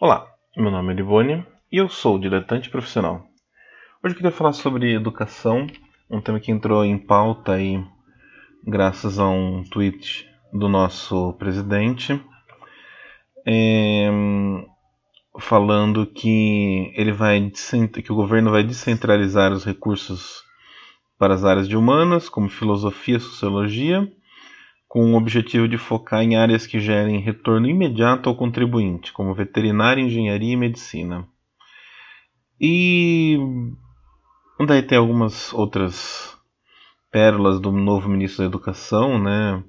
Olá, meu nome é Livônia e eu sou diletante profissional. Hoje eu queria falar sobre educação, um tema que entrou em pauta aí graças a um tweet do nosso presidente, é, falando que ele vai que o governo vai descentralizar os recursos para as áreas de humanas, como filosofia sociologia, com o objetivo de focar em áreas que gerem retorno imediato ao contribuinte, como veterinária, engenharia e medicina. E daí tem algumas outras pérolas do novo ministro da Educação, né?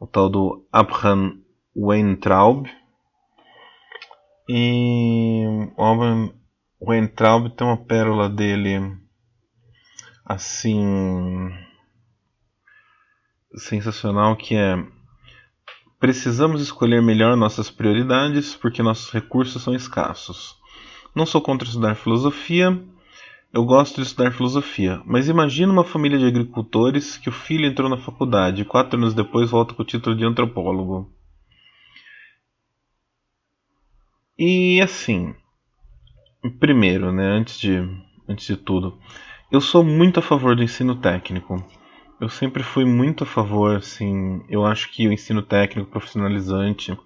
O tal do Abraham Weintraub. E o Abraham Weintraub tem uma pérola dele assim sensacional que é precisamos escolher melhor nossas prioridades porque nossos recursos são escassos. Não sou contra estudar filosofia, eu gosto de estudar filosofia, mas imagina uma família de agricultores que o filho entrou na faculdade e quatro anos depois volta com o título de antropólogo. E assim, primeiro, né, antes de, antes de tudo, eu sou muito a favor do ensino técnico. Eu sempre fui muito a favor, assim, eu acho que o ensino técnico profissionalizante,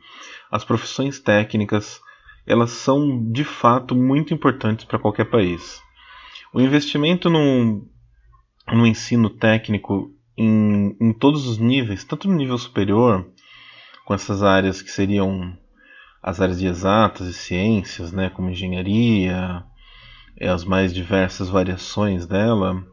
as profissões técnicas, elas são de fato muito importantes para qualquer país. O investimento no, no ensino técnico em, em todos os níveis, tanto no nível superior, com essas áreas que seriam as áreas de exatas e ciências, né, como engenharia, as mais diversas variações dela,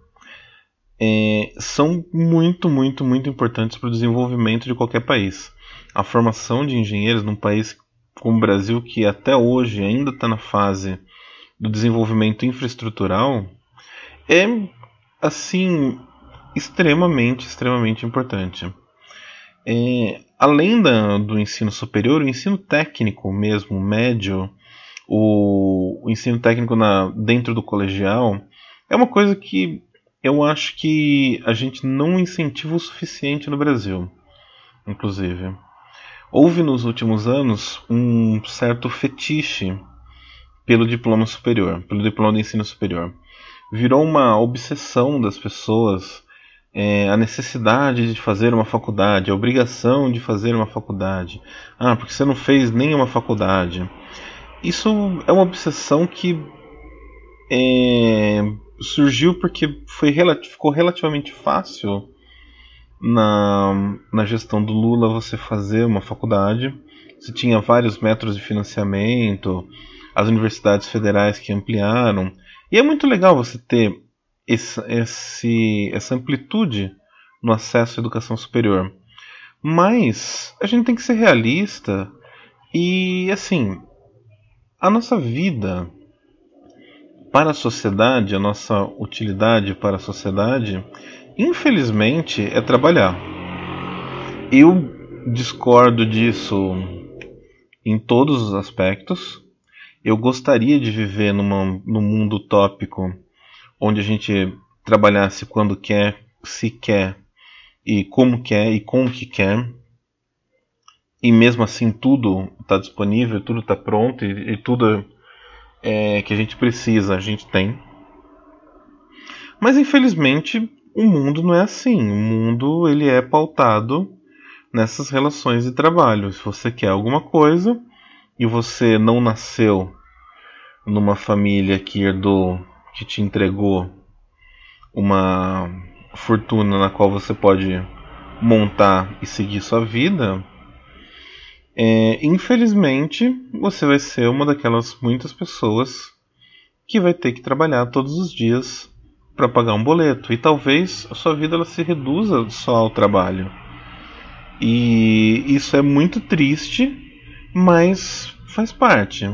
é, são muito, muito, muito importantes para o desenvolvimento de qualquer país. A formação de engenheiros num país como o Brasil, que até hoje ainda está na fase do desenvolvimento infraestrutural, é assim extremamente, extremamente importante. É, além da, do ensino superior, o ensino técnico mesmo, médio, o, o ensino técnico na, dentro do colegial, é uma coisa que eu acho que a gente não incentiva o suficiente no Brasil, inclusive. Houve nos últimos anos um certo fetiche pelo diploma superior, pelo diploma de ensino superior. Virou uma obsessão das pessoas é, a necessidade de fazer uma faculdade, a obrigação de fazer uma faculdade. Ah, porque você não fez nenhuma faculdade. Isso é uma obsessão que é, surgiu porque foi ficou relativamente fácil na, na gestão do Lula você fazer uma faculdade. Você tinha vários métodos de financiamento, as universidades federais que ampliaram. E é muito legal você ter esse, esse, essa amplitude no acesso à educação superior. Mas a gente tem que ser realista e, assim, a nossa vida para a sociedade, a nossa utilidade para a sociedade, infelizmente, é trabalhar. Eu discordo disso em todos os aspectos. Eu gostaria de viver numa, num mundo utópico onde a gente trabalhasse quando quer, se quer, e como quer e com o que quer. E mesmo assim tudo está disponível, tudo está pronto e, e tudo é, que a gente precisa, a gente tem. Mas infelizmente o mundo não é assim. O mundo ele é pautado nessas relações de trabalho. Se você quer alguma coisa e você não nasceu numa família que herdou, que te entregou uma fortuna na qual você pode montar e seguir sua vida, é, infelizmente, você vai ser uma daquelas muitas pessoas que vai ter que trabalhar todos os dias para pagar um boleto e talvez a sua vida ela se reduza só ao trabalho. E isso é muito triste, mas faz parte.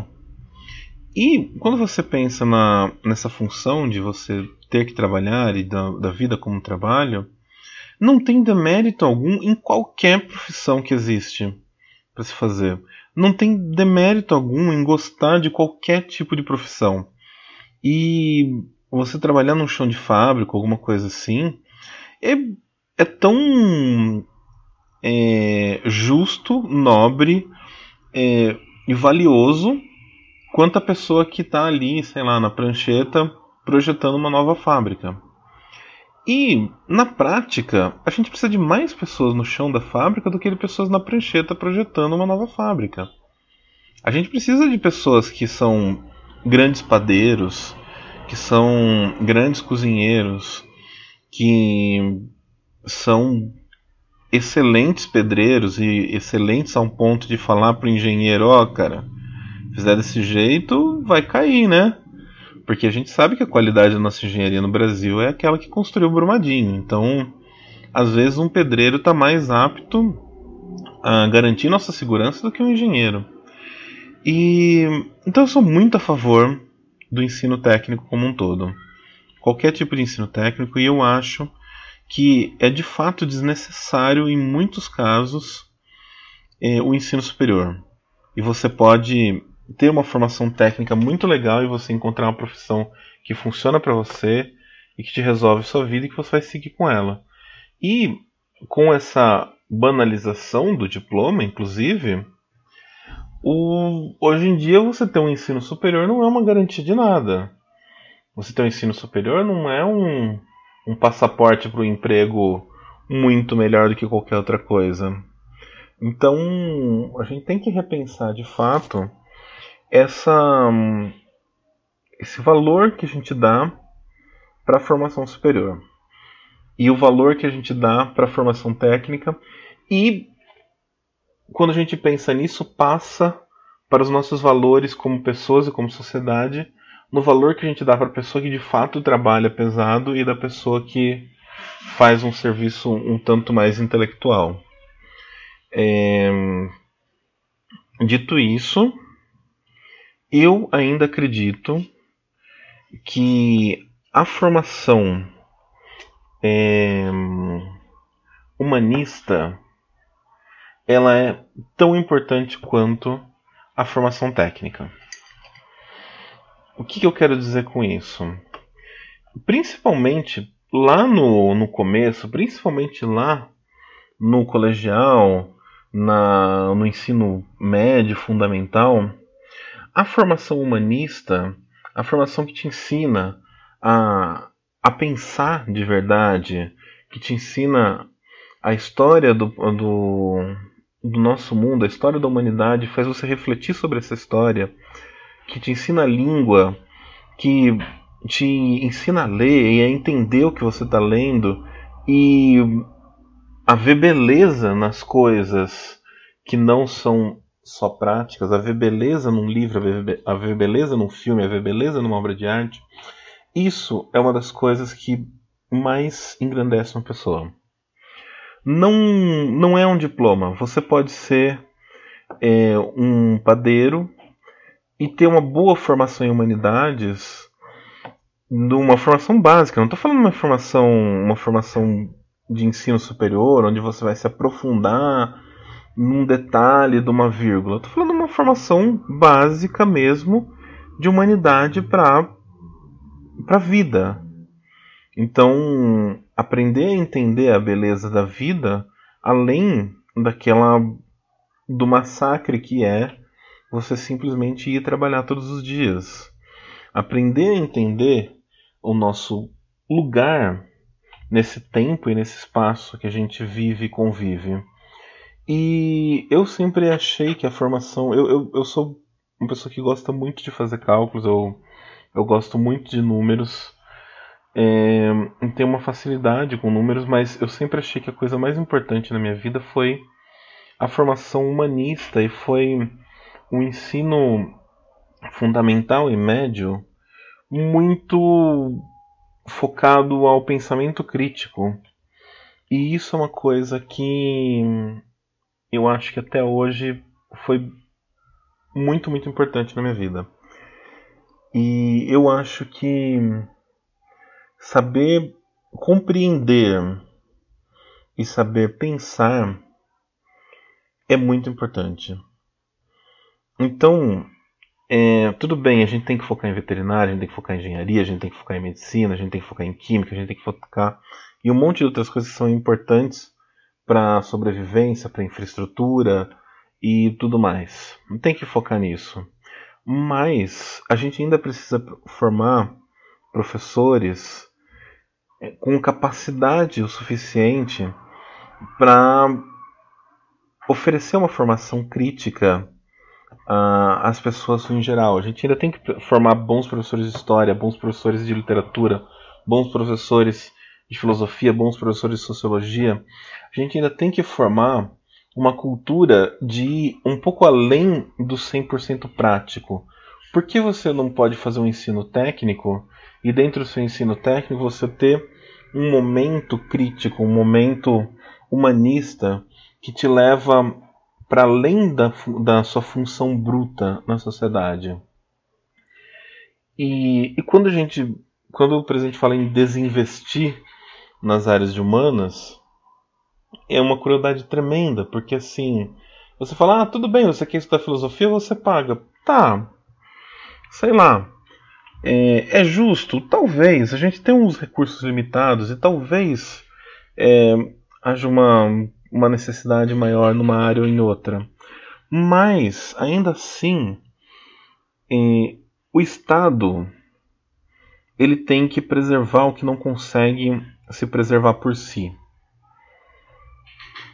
E quando você pensa na, nessa função de você ter que trabalhar e da, da vida como trabalho, não tem demérito algum em qualquer profissão que existe para se fazer. Não tem demérito algum em gostar de qualquer tipo de profissão. E você trabalhar num chão de fábrica, alguma coisa assim, é, é tão é, justo, nobre é, e valioso quanto a pessoa que está ali, sei lá, na prancheta projetando uma nova fábrica. E, na prática, a gente precisa de mais pessoas no chão da fábrica do que de pessoas na prancheta projetando uma nova fábrica. A gente precisa de pessoas que são grandes padeiros, que são grandes cozinheiros, que são excelentes pedreiros e excelentes a um ponto de falar para o engenheiro: ó, oh, cara, fizer desse jeito, vai cair, né? Porque a gente sabe que a qualidade da nossa engenharia no Brasil é aquela que construiu o Brumadinho. Então, às vezes, um pedreiro está mais apto a garantir nossa segurança do que um engenheiro. E então eu sou muito a favor do ensino técnico como um todo. Qualquer tipo de ensino técnico, e eu acho que é de fato desnecessário em muitos casos é, o ensino superior. E você pode ter uma formação técnica muito legal e você encontrar uma profissão que funciona para você e que te resolve sua vida e que você vai seguir com ela. E com essa banalização do diploma, inclusive, o, hoje em dia você ter um ensino superior não é uma garantia de nada. Você ter um ensino superior não é um, um passaporte para o emprego muito melhor do que qualquer outra coisa. Então a gente tem que repensar de fato essa esse valor que a gente dá para a formação superior e o valor que a gente dá para a formação técnica e quando a gente pensa nisso passa para os nossos valores como pessoas e como sociedade no valor que a gente dá para a pessoa que de fato trabalha pesado e da pessoa que faz um serviço um tanto mais intelectual. É... Dito isso, eu ainda acredito que a formação é, humanista ela é tão importante quanto a formação técnica. O que, que eu quero dizer com isso? Principalmente lá no, no começo, principalmente lá no colegial, na, no ensino médio, fundamental, a formação humanista, a formação que te ensina a, a pensar de verdade, que te ensina a história do, do, do nosso mundo, a história da humanidade, faz você refletir sobre essa história, que te ensina a língua, que te ensina a ler e a entender o que você está lendo e a ver beleza nas coisas que não são só práticas, a ver beleza num livro, a ver, beleza num filme, a ver beleza numa obra de arte, isso é uma das coisas que mais engrandece uma pessoa. Não, não é um diploma. Você pode ser é, um padeiro e ter uma boa formação em humanidades, numa formação básica. Não estou falando uma formação, uma formação de ensino superior, onde você vai se aprofundar num detalhe de uma vírgula. Estou falando de uma formação básica mesmo de humanidade para a vida. Então, aprender a entender a beleza da vida, além daquela do massacre que é você simplesmente ir trabalhar todos os dias. Aprender a entender o nosso lugar nesse tempo e nesse espaço que a gente vive e convive. E eu sempre achei que a formação. Eu, eu, eu sou uma pessoa que gosta muito de fazer cálculos, eu, eu gosto muito de números. É, tenho uma facilidade com números, mas eu sempre achei que a coisa mais importante na minha vida foi a formação humanista e foi um ensino fundamental e médio muito focado ao pensamento crítico. E isso é uma coisa que eu acho que até hoje foi muito, muito importante na minha vida. E eu acho que saber compreender e saber pensar é muito importante. Então, é, tudo bem, a gente tem que focar em veterinária, a gente tem que focar em engenharia, a gente tem que focar em medicina, a gente tem que focar em química, a gente tem que focar em um monte de outras coisas que são importantes para sobrevivência, para infraestrutura e tudo mais. Tem que focar nisso. Mas a gente ainda precisa formar professores é, com capacidade o suficiente para oferecer uma formação crítica uh, às pessoas em geral. A gente ainda tem que formar bons professores de história, bons professores de literatura, bons professores de filosofia, bons professores de sociologia. A gente ainda tem que formar uma cultura de um pouco além do 100% prático. Por que você não pode fazer um ensino técnico e dentro do seu ensino técnico você ter um momento crítico, um momento humanista que te leva para além da, da sua função bruta na sociedade? E, e quando a gente, quando o presidente fala em desinvestir nas áreas humanas, é uma crueldade tremenda, porque assim, você fala, ah, tudo bem, você quer estudar filosofia, você paga. Tá, sei lá. É, é justo? Talvez. A gente tem uns recursos limitados e talvez é, haja uma, uma necessidade maior numa área ou em outra. Mas, ainda assim, é, o Estado ele tem que preservar o que não consegue se preservar por si.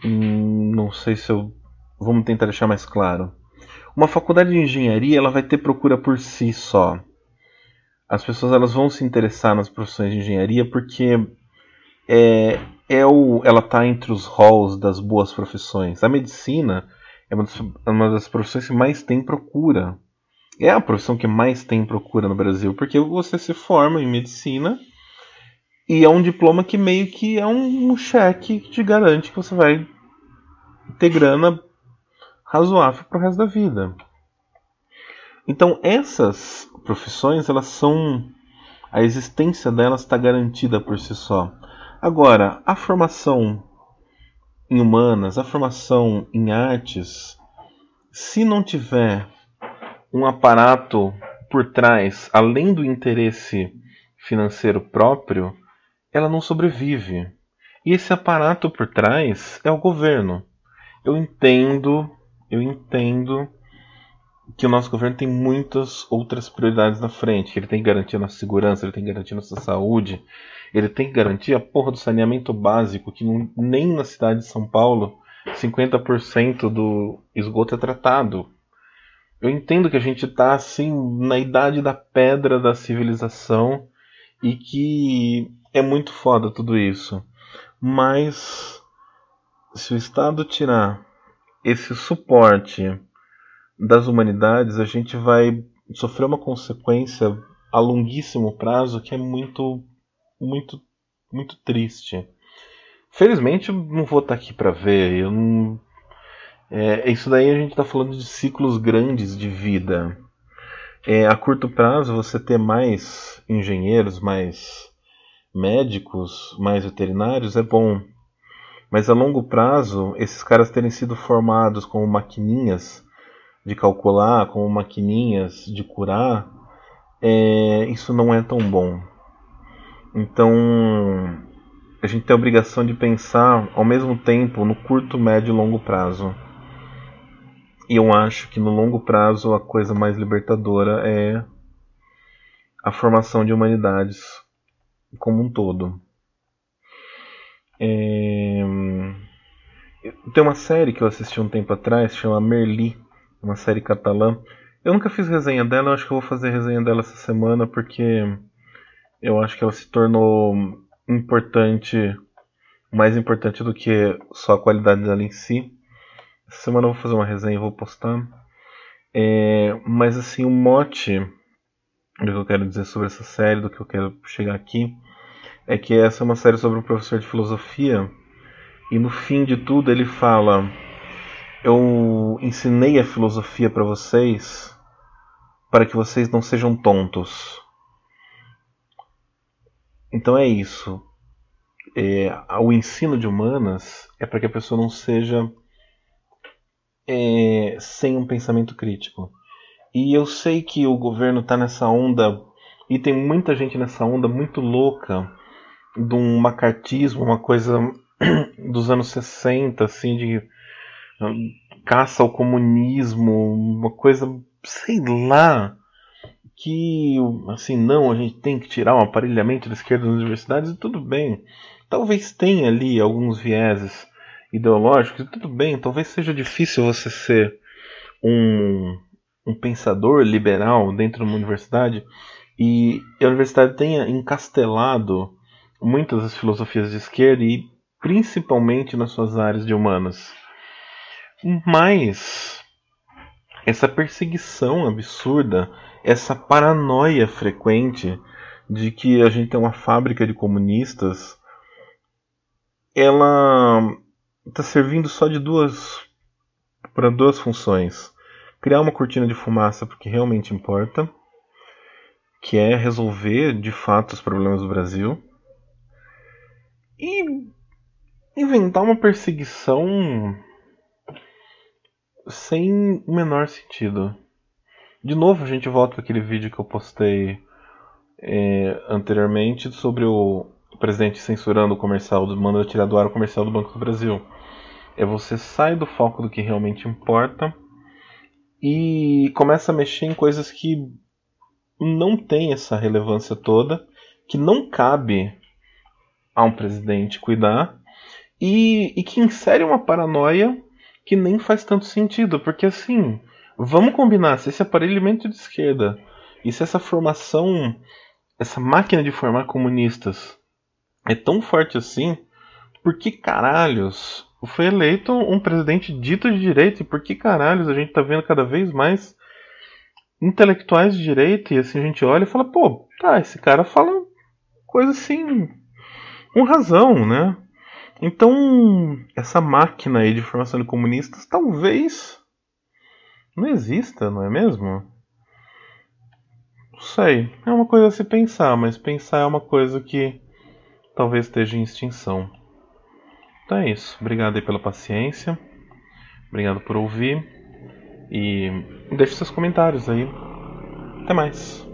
Hum, não sei se eu. Vamos tentar deixar mais claro. Uma faculdade de engenharia ela vai ter procura por si só. As pessoas elas vão se interessar nas profissões de engenharia porque é, é o, ela está entre os halls das boas profissões. A medicina é uma das, é uma das profissões que mais tem procura. É a profissão que mais tem procura no Brasil, porque você se forma em medicina e é um diploma que meio que é um, cheque que te garante que você vai ter grana razoável para o resto da vida. Então essas profissões, elas são a existência delas está garantida por si só. Agora, a formação em humanas, a formação em artes, se não tiver um aparato por trás, além do interesse financeiro próprio, ela não sobrevive. E esse aparato por trás é o governo. Eu entendo, eu entendo que o nosso governo tem muitas outras prioridades na frente, ele tem que garantir a nossa segurança, ele tem que garantir a nossa saúde, ele tem que garantir a porra do saneamento básico, que não, nem na cidade de São Paulo 50% do esgoto é tratado. Eu entendo que a gente está assim na idade da pedra da civilização e que é muito foda tudo isso. Mas se o Estado tirar esse suporte das humanidades, a gente vai sofrer uma consequência a longuíssimo prazo que é muito, muito, muito triste. Felizmente, não vou estar aqui para ver. Eu não... é, isso daí a gente está falando de ciclos grandes de vida. É, a curto prazo, você ter mais engenheiros, mais médicos, mais veterinários é bom. Mas a longo prazo, esses caras terem sido formados como maquininhas de calcular, como maquininhas de curar, é, isso não é tão bom. Então, a gente tem a obrigação de pensar ao mesmo tempo no curto, médio e longo prazo. E eu acho que no longo prazo a coisa mais libertadora é a formação de humanidades como um todo. É... Tem uma série que eu assisti um tempo atrás, chama Merli, uma série catalã. Eu nunca fiz resenha dela, eu acho que eu vou fazer resenha dela essa semana porque eu acho que ela se tornou importante, mais importante do que só a qualidade dela em si. Essa semana eu vou fazer uma resenha e vou postar. É, mas assim, o mote do que eu quero dizer sobre essa série, do que eu quero chegar aqui, é que essa é uma série sobre um professor de filosofia e no fim de tudo ele fala: Eu ensinei a filosofia para vocês para que vocês não sejam tontos. Então é isso. É, o ensino de humanas é para que a pessoa não seja é, sem um pensamento crítico. E eu sei que o governo está nessa onda, e tem muita gente nessa onda muito louca, de um macartismo, uma coisa dos anos 60, assim, de caça ao comunismo, uma coisa, sei lá, que assim, não, a gente tem que tirar o um aparelhamento da esquerda das universidades, e tudo bem. Talvez tenha ali alguns vieses ideológicos, e tudo bem, talvez seja difícil você ser um, um pensador liberal dentro de uma universidade e a universidade tenha encastelado muitas das filosofias de esquerda e principalmente nas suas áreas de humanas. Mas essa perseguição absurda, essa paranoia frequente de que a gente tem uma fábrica de comunistas, ela está servindo só de duas para duas funções: criar uma cortina de fumaça porque realmente importa, que é resolver de fato os problemas do Brasil, e inventar uma perseguição sem o menor sentido. De novo, a gente volta para aquele vídeo que eu postei é, anteriormente sobre o presidente censurando o comercial, mandando tirar do ar o comercial do Banco do Brasil. É você sai do foco do que realmente importa e começa a mexer em coisas que não tem essa relevância toda, que não cabe a um presidente cuidar e, e que insere uma paranoia que nem faz tanto sentido, porque assim, vamos combinar, se esse aparelhamento de esquerda e se essa formação, essa máquina de formar comunistas é tão forte assim, por que caralhos foi eleito um presidente dito de direita e por que caralhos a gente tá vendo cada vez mais intelectuais de direita e assim a gente olha e fala, pô, tá, esse cara fala coisa assim com razão, né? Então, essa máquina aí de formação de comunistas talvez não exista, não é mesmo? Não sei. É uma coisa a se pensar, mas pensar é uma coisa que talvez esteja em extinção. Então é isso. Obrigado aí pela paciência. Obrigado por ouvir. E deixe seus comentários aí. Até mais.